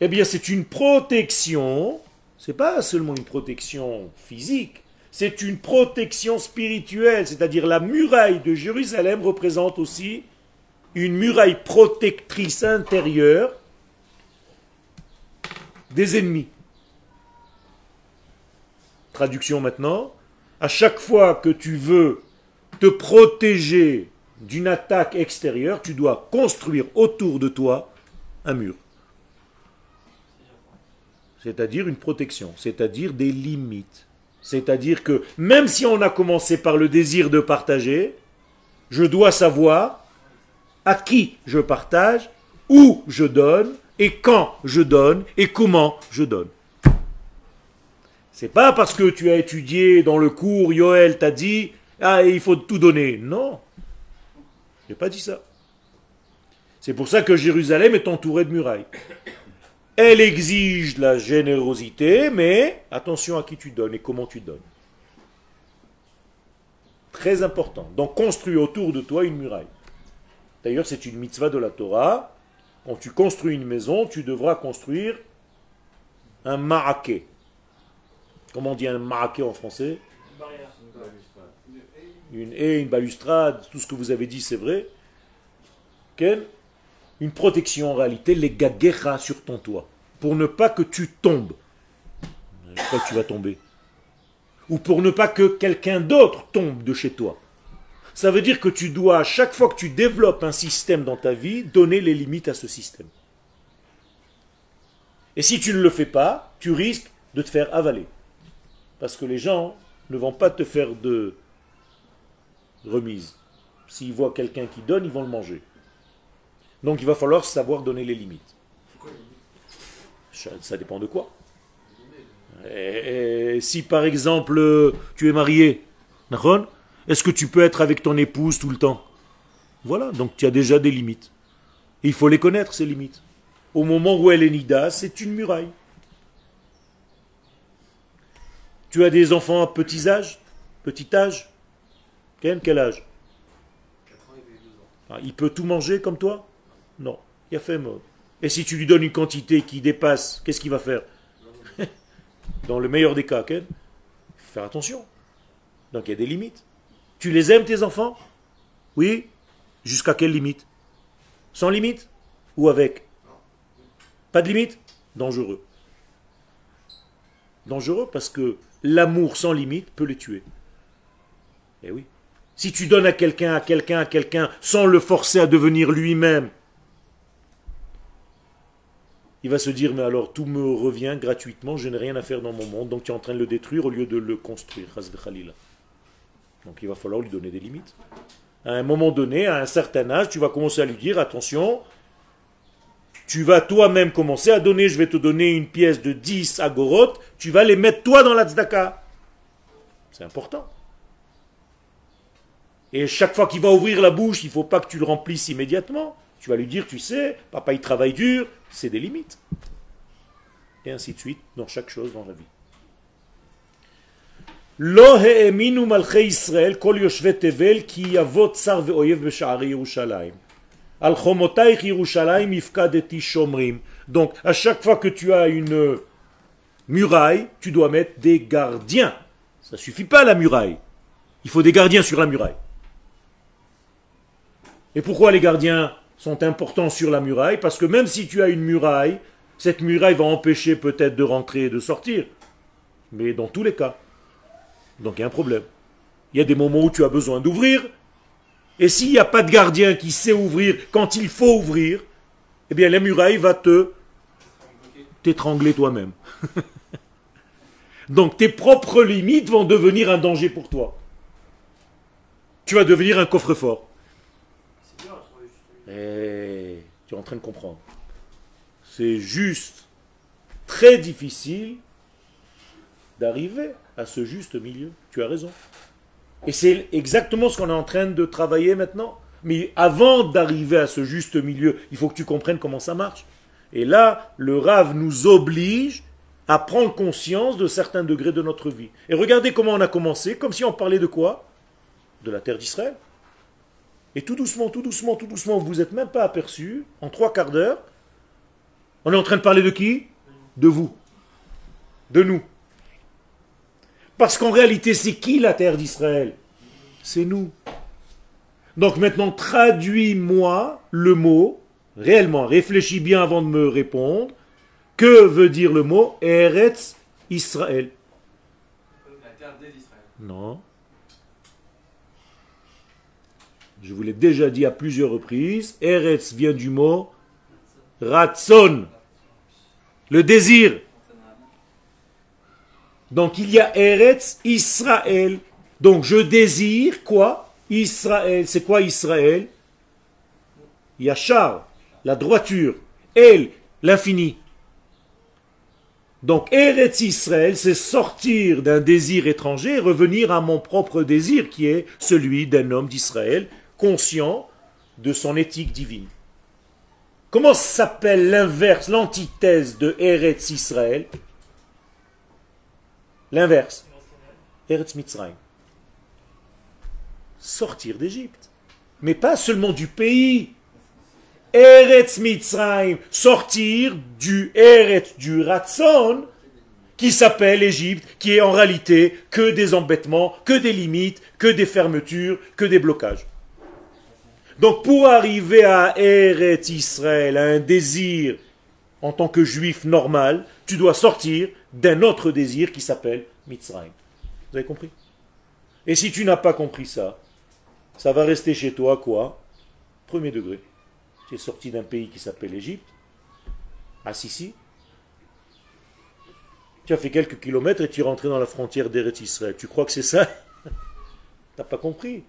Speaker 1: eh bien c'est une protection, c'est pas seulement une protection physique, c'est une protection spirituelle, c'est-à-dire la muraille de Jérusalem représente aussi une muraille protectrice intérieure des ennemis. Traduction maintenant. À chaque fois que tu veux te protéger d'une attaque extérieure, tu dois construire autour de toi un mur. C'est-à-dire une protection, c'est-à-dire des limites. C'est-à-dire que même si on a commencé par le désir de partager, je dois savoir à qui je partage, où je donne, et quand je donne, et comment je donne. C'est pas parce que tu as étudié dans le cours, Yoel t'a dit, ah, il faut tout donner. Non. Je n'ai pas dit ça. C'est pour ça que Jérusalem est entourée de murailles. Elle exige la générosité, mais attention à qui tu donnes et comment tu donnes. Très important. Donc construis autour de toi une muraille. D'ailleurs, c'est une mitzvah de la Torah. Quand tu construis une maison, tu devras construire un maraquet. Comment on dit un maraquet en français?
Speaker 3: Une
Speaker 1: haie, une balustrade, tout ce que vous avez dit, c'est vrai. Quelle Une protection en réalité, les gagueras sur ton toit. Pour ne pas que tu tombes. Que tu vas tomber? Ou pour ne pas que quelqu'un d'autre tombe de chez toi. Ça veut dire que tu dois, à chaque fois que tu développes un système dans ta vie, donner les limites à ce système. Et si tu ne le fais pas, tu risques de te faire avaler. Parce que les gens ne vont pas te faire de remise. S'ils voient quelqu'un qui donne, ils vont le manger. Donc il va falloir savoir donner les limites. Ça, dépend de quoi. Si par exemple tu es marié, est-ce que tu peux être avec ton épouse tout le temps? Voilà, donc tu as déjà des limites. Il faut les connaître, ces limites. Au moment où elle est nida, c'est une muraille. Tu as des enfants à petit âge? Petit âge? Quel, quel âge
Speaker 2: 4 ans et 2 ans.
Speaker 1: Ah, Il peut tout manger comme toi Non. Il a fait mort. Et si tu lui donnes une quantité qui dépasse, qu'est-ce qu'il va faire Dans le meilleur des cas, faut faire attention. Donc il y a des limites. Tu les aimes tes enfants Oui Jusqu'à quelle limite Sans limite Ou avec Pas de limite Dangereux. Dangereux parce que l'amour sans limite peut les tuer. Eh oui. Si tu donnes à quelqu'un, à quelqu'un, à quelqu'un, sans le forcer à devenir lui-même, il va se dire, mais alors tout me revient gratuitement, je n'ai rien à faire dans mon monde, donc tu es en train de le détruire au lieu de le construire. Donc il va falloir lui donner des limites. À un moment donné, à un certain âge, tu vas commencer à lui dire, attention, tu vas toi-même commencer à donner, je vais te donner une pièce de 10 agorotes, tu vas les mettre toi dans la tzedaka. C'est important. Et chaque fois qu'il va ouvrir la bouche, il ne faut pas que tu le remplisses immédiatement. Tu vas lui dire, tu sais, papa il travaille dur, c'est des limites. Et ainsi de suite dans chaque chose dans la vie. לא האמינו מלכי ישראל כל יושבי תבל כי יבוא צר ואויב בשערי ירושלים. על חומותייך ירושלים הפקדתי שומרים. Donc, à chaque fois que tu as une muraille, tu dois mettre des gardiens. Ça suffit pas la muraille. Il faut des gardiens sur la muraille. Et pourquoi les gardiens sont importants sur la muraille? Parce que même si tu as une muraille, cette muraille va empêcher peut-être de rentrer et de sortir. Mais dans tous les cas. Donc il y a un problème. Il y a des moments où tu as besoin d'ouvrir. Et s'il n'y a pas de gardien qui sait ouvrir quand il faut ouvrir, eh bien la muraille va te t'étrangler toi-même. Donc tes propres limites vont devenir un danger pour toi. Tu vas devenir un coffre-fort. Eh, tu es en train de comprendre. C'est juste très difficile d'arriver à ce juste milieu. Tu as raison. Et c'est exactement ce qu'on est en train de travailler maintenant. Mais avant d'arriver à ce juste milieu, il faut que tu comprennes comment ça marche. Et là, le Rav nous oblige à prendre conscience de certains degrés de notre vie. Et regardez comment on a commencé, comme si on parlait de quoi? De la terre d'Israël. Et tout doucement, tout doucement, tout doucement, vous n'êtes même pas aperçu, en trois quarts d'heure, on est en train de parler de qui? De vous. De nous. Parce qu'en réalité, c'est qui la terre d'Israël? C'est nous. Donc maintenant, traduis-moi le mot, réellement, réfléchis bien avant de me répondre. Que veut dire le mot Eretz Israël
Speaker 2: La terre des Israël.
Speaker 1: Non. Je vous l'ai déjà dit à plusieurs reprises. Eretz vient du mot Ratson. Le désir. Donc il y a Eretz Israël. Donc je désire quoi? Israël. C'est quoi Israël? Yachar, la droiture. El, l'infini. Donc Eretz Israël, c'est sortir d'un désir étranger revenir à mon propre désir qui est celui d'un homme d'Israël conscient de son éthique divine. Comment s'appelle l'inverse, l'antithèse de Eretz Israël L'inverse. Eretz Mitzrayim. Sortir d'Égypte. Mais pas seulement du pays. Eretz Mitzrayim. Sortir du Eretz, du Ratson, qui s'appelle Égypte, qui est en réalité que des embêtements, que des limites, que des fermetures, que des blocages. Donc pour arriver à Eretz Israël, à un désir en tant que juif normal, tu dois sortir d'un autre désir qui s'appelle Mitzrayim. Vous avez compris? Et si tu n'as pas compris ça, ça va rester chez toi quoi? Premier degré. Tu es sorti d'un pays qui s'appelle Égypte, à Sissi. Tu as fait quelques kilomètres et tu es rentré dans la frontière d'Eretz Israël. Tu crois que c'est ça? Tu n'as pas compris?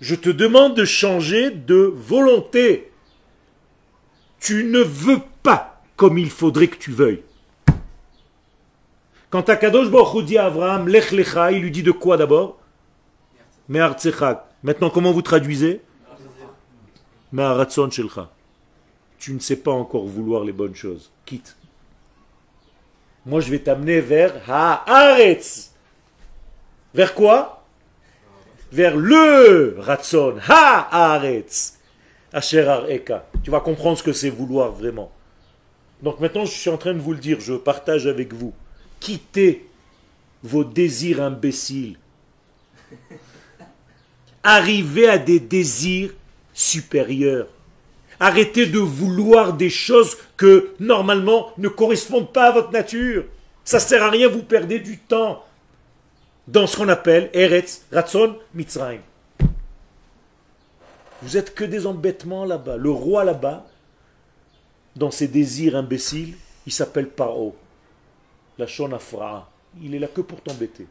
Speaker 1: Je te demande de changer de volonté. Tu ne veux pas comme il faudrait que tu veuilles. Quand Akadosh Baruch dit à Abraham, Lech Lecha, il lui dit de quoi d'abord? Me'artzechak. Maintenant, comment vous traduisez? Me'aratzon shelcha. Tu ne sais pas encore vouloir les bonnes choses. Quitte. Moi, je vais t'amener vers Haaretz. Vers quoi? Vers le Ratzon. Haaretz. Asher Eka. Tu vas comprendre ce que c'est vouloir vraiment. Donc maintenant, je suis en train de vous le dire, je partage avec vous. Quittez vos désirs imbéciles. Arrivez à des désirs supérieurs. Arrêtez de vouloir des choses que normalement ne correspondent pas à votre nature. Ça sert à rien, vous perdez du temps dans ce qu'on appelle Eretz, Ratzon, Mitzrayim. Vous êtes que des embêtements là-bas. Le roi là-bas, dans ses désirs imbéciles, il s'appelle Paro. La Shonafra. Il est là que pour t'embêter.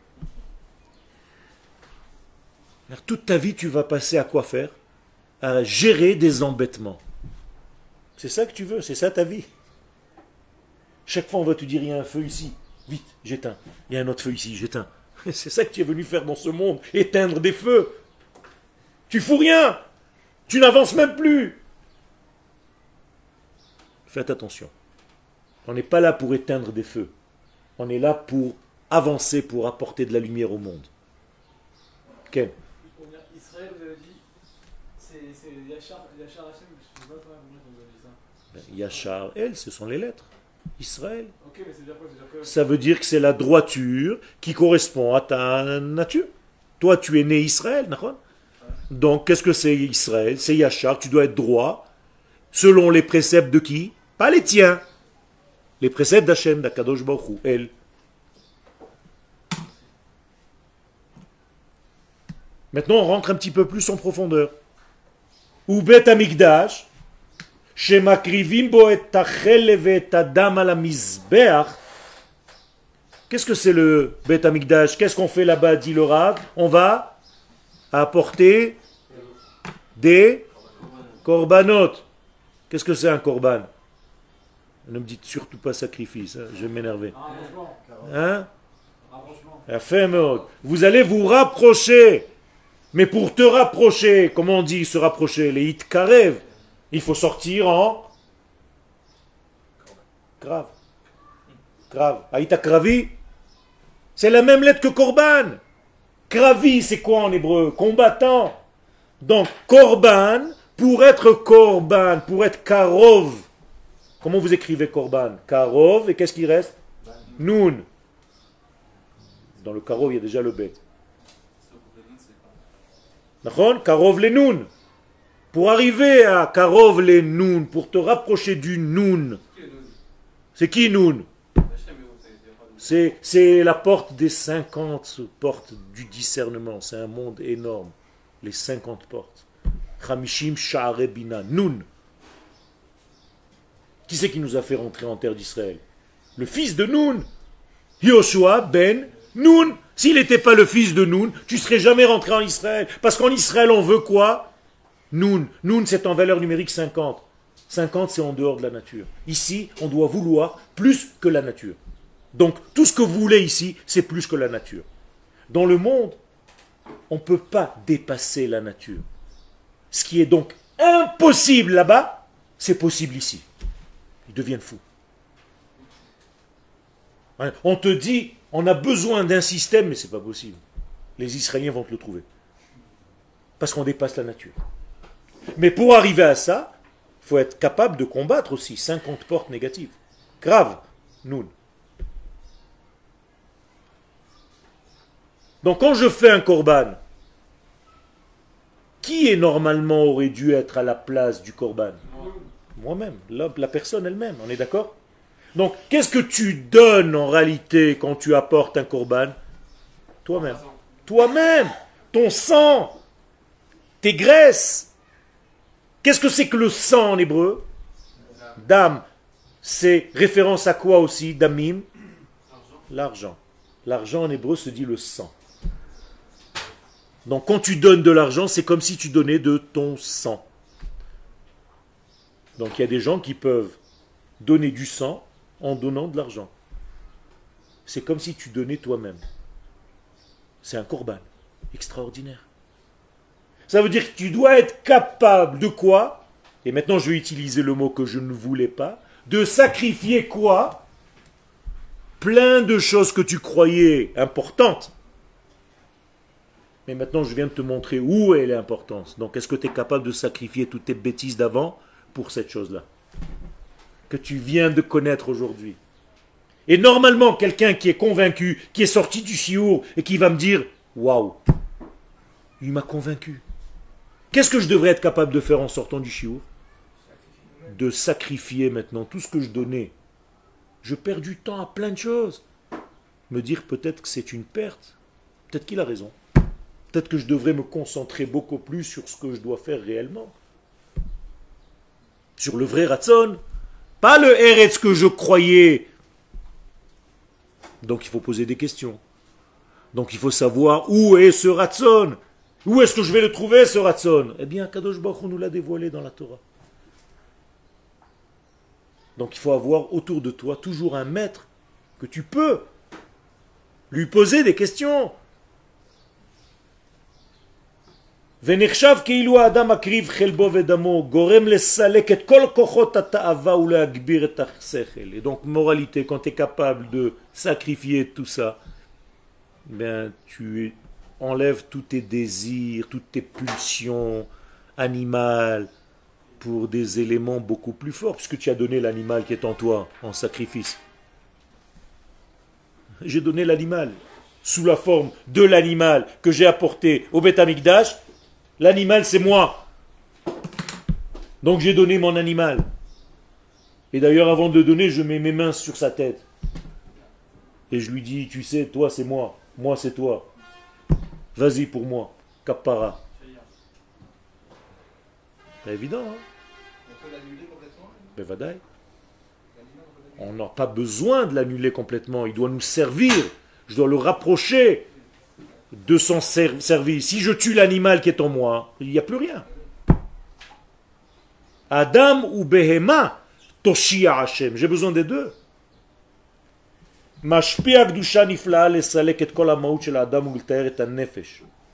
Speaker 1: Toute ta vie, tu vas passer à quoi faire? À gérer des embêtements. C'est ça que tu veux, c'est ça ta vie. Chaque fois, on va te dire, il y a un feu ici. Vite, j'éteins. Il y a un autre feu ici, j'éteins. C'est ça que tu es venu faire dans ce monde, éteindre des feux. Tu fous rien. Tu n'avances même plus. Faites attention. On n'est pas là pour éteindre des feux. On est là pour avancer, pour apporter de la lumière au monde.
Speaker 3: Israël, vous avez dit, c'est Yachar, Yachar Hashem, je sais pas comment vous avez dit ça.
Speaker 1: Ben, Yachar, elle, ce sont les lettres. Israël. Ça veut dire que c'est la droiture qui correspond à ta nature. Toi, tu es né Israël, Donc, qu'est-ce que c'est Israël? C'est Yachar, tu dois être droit, selon les préceptes de qui? Pas les tiens. Les préceptes d'Hachem, d'Akadosh Baruch elle. Maintenant, on rentre un petit peu plus en profondeur. Ou Bet Amigdash, Qu'est-ce que c'est le Bet Amigdash Qu'est-ce qu'on fait là-bas, dit le Rav? On va apporter des korbanot. Qu'est-ce que c'est un korban? Ne me dites surtout pas sacrifice, hein, je vais m'énerver. Hein? Vous allez vous rapprocher. Mais pour te rapprocher, comment on dit se rapprocher? Les hit karev. Il faut sortir en grave. Grave. Aïta kravi, c'est la même lettre que korban. Kravi, c'est quoi en hébreu? Combattant. Donc, korban, pour être korban, pour être karov. Comment vous écrivez korban Karov, et qu'est-ce qui reste? Noun. Dans le karov, il y a déjà le bet. Karov les noun. Pour arriver à Karov les noun, pour te rapprocher du noun, C'est qui Noun?
Speaker 2: C'est
Speaker 1: la porte des 50 portes du discernement. C'est un monde énorme. Les 50 portes. Hamishim Sha'are Bina. Noun. Qui c'est qui nous a fait rentrer en terre d'Israël? Le fils de Noun. Yoshua ben Noun. S'il n'était pas le fils de Noun, tu serais jamais rentré en Israël. Parce qu'en Israël, on veut quoi? Noun. Noun, c'est en valeur numérique 50. 50, c'est en dehors de la nature. Ici, on doit vouloir plus que la nature. Donc, tout ce que vous voulez ici, c'est plus que la nature. Dans le monde, on ne peut pas dépasser la nature. Ce qui est donc impossible là-bas, c'est possible ici. Ils deviennent fous. On te dit, on a besoin d'un système, mais c'est pas possible. Les Israéliens vont te le trouver. Parce qu'on dépasse la nature. Mais pour arriver à ça, il faut être capable de combattre aussi 50 portes négatives. Grave, nous. Donc quand je fais un korban, qui est normalement aurait dû être à la place du korban? Moi-même, la, la personne elle-même, on est d'accord? Donc qu'est-ce que tu donnes en réalité quand tu apportes un korban? Toi-même. Toi-même, ton sang, tes graisses. Qu'est-ce que c'est que le sang en hébreu? Dame, c'est référence à quoi aussi? Damim? L'argent. L'argent en hébreu se dit le sang. Donc quand tu donnes de l'argent, c'est comme si tu donnais de ton sang. Donc il y a des gens qui peuvent donner du sang en donnant de l'argent. C'est comme si tu donnais toi-même. C'est un korban extraordinaire. Ça veut dire que tu dois être capable de quoi Et maintenant je vais utiliser le mot que je ne voulais pas. De sacrifier quoi? Plein de choses que tu croyais importantes. Mais maintenant je viens de te montrer où est l'importance. Donc est-ce que tu es capable de sacrifier toutes tes bêtises d'avant pour cette chose-là? Que tu viens de connaître aujourd'hui. Et normalement, quelqu'un qui est convaincu, qui est sorti du chiour et qui va me dire Waouh, il m'a convaincu. Qu'est-ce que je devrais être capable de faire en sortant du chiour De sacrifier maintenant tout ce que je donnais. Je perds du temps à plein de choses. Me dire peut-être que c'est une perte. Peut-être qu'il a raison. Peut-être que je devrais me concentrer beaucoup plus sur ce que je dois faire réellement. Sur le vrai Ratson. Pas le Eretz que je croyais. Donc il faut poser des questions. Donc il faut savoir où est ce Ratson. Où est-ce que je vais le trouver, ce Ratson Eh bien, Kadosh Baruch nous l'a dévoilé dans la Torah. Donc il faut avoir autour de toi toujours un maître que tu peux lui poser des questions. Et donc, moralité, quand tu es capable de sacrifier tout ça, ben, tu enlèves tous tes désirs, toutes tes pulsions animales pour des éléments beaucoup plus forts, puisque tu as donné l'animal qui est en toi en sacrifice. J'ai donné l'animal sous la forme de l'animal que j'ai apporté au Beth. L'animal, c'est moi. Donc j'ai donné mon animal. Et d'ailleurs, avant de donner, je mets mes mains sur sa tête. Et je lui dis, tu sais, toi, c'est moi. Moi, c'est toi. Vas-y pour moi. Kapara. C'est évident, hein
Speaker 5: On peut l'annuler complètement.
Speaker 1: On n'a pas besoin de l'annuler complètement. Il doit nous servir. Je dois le rapprocher de son ser- service. Si je tue l'animal qui est en moi, il n'y a plus rien. Adam ou Behema, Toshia Hashem. J'ai besoin des deux.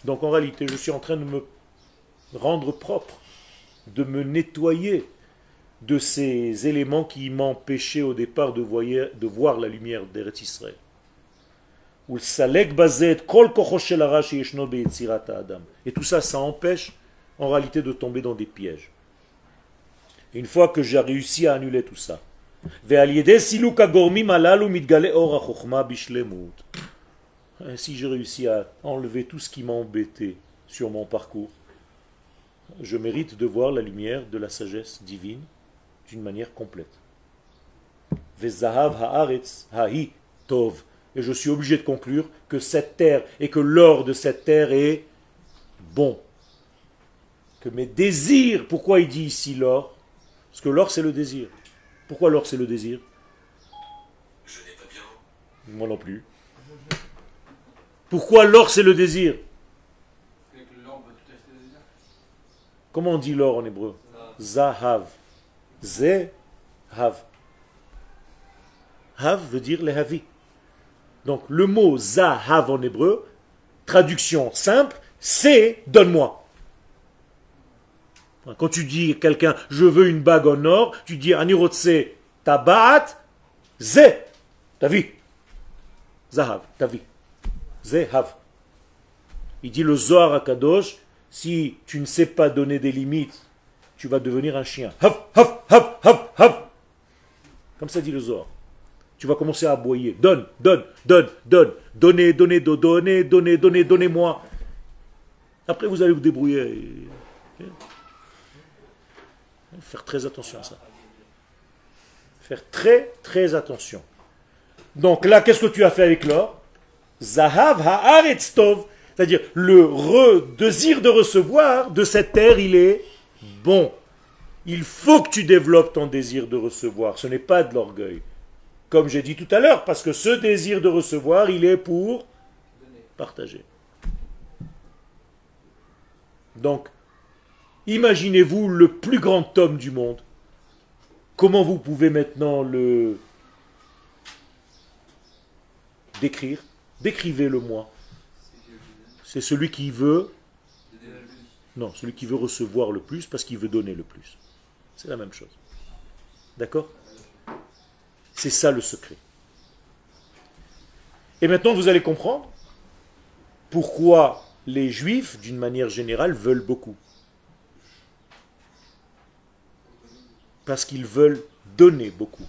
Speaker 1: Donc en réalité, je suis en train de me rendre propre, de me nettoyer de ces éléments qui m'empêchaient au départ de, voir la lumière d'Eretz Israël. Et tout ça, ça empêche en réalité de tomber dans des pièges. Une fois que j'ai réussi à annuler tout ça, ainsi j'ai réussi à enlever tout ce qui m'embêtait sur mon parcours. Je mérite de voir la lumière de la sagesse divine d'une manière complète. Et je suis obligé de conclure que cette terre et que l'or de cette terre est bon. Que mes désirs, pourquoi il dit ici l'or? Parce que l'or c'est le désir. Pourquoi l'or c'est le désir?
Speaker 6: Je n'ai pas bien.
Speaker 1: Moi non plus. Pourquoi l'or c'est le désir? Comment on dit l'or en hébreu? Zahav. Ze-hav. Hav veut dire lehavi. Donc le mot Zahav en hébreu, traduction simple, c'est donne-moi. Quand tu dis à quelqu'un je veux une bague en or, tu dis anirotse tabat ze, ta vie. Zahav, ta vie. Zehav. Il dit le Zohar à Kadosh, si tu ne sais pas donner des limites, tu vas devenir un chien. Hav, hav, hav, hav, hav. Comme ça dit le Zohar. Tu vas commencer à aboyer. Donne, donne, donne, donne. Donnez, donnez, do- donnez, donnez, donnez, donnez-moi. Après, vous allez vous débrouiller. Faire très attention à ça. Faire très, très attention. Donc là, qu'est-ce que tu as fait avec l'or? Zahav haaretz tov. C'est-à-dire, le désir de recevoir de cette terre, il est bon. Il faut que tu développes ton désir de recevoir. Ce n'est pas de l'orgueil. Comme j'ai dit tout à l'heure, parce que ce désir de recevoir, il est pour partager. Donc, imaginez-vous le plus grand homme du monde. Comment vous pouvez maintenant le décrire? Décrivez-le moi. C'est celui qui veut non, celui qui veut recevoir le plus parce qu'il veut donner le plus. C'est la même chose. D'accord? C'est ça le secret. Et maintenant, vous allez comprendre pourquoi les juifs, d'une manière générale, veulent beaucoup. Parce qu'ils veulent donner beaucoup.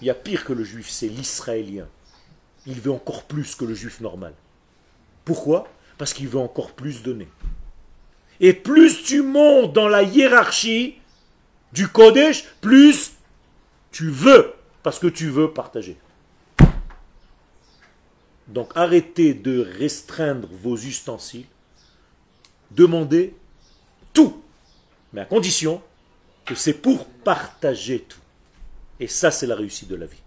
Speaker 1: Il y a pire que le juif, c'est l'israélien. Il veut encore plus que le juif normal. Pourquoi? Parce qu'il veut encore plus donner. Et plus tu montes dans la hiérarchie du Kodesh, plus tu veux, parce que tu veux partager. Donc arrêtez de restreindre vos ustensiles, demandez tout, mais à condition que c'est pour partager tout. Et ça, c'est la réussite de la vie.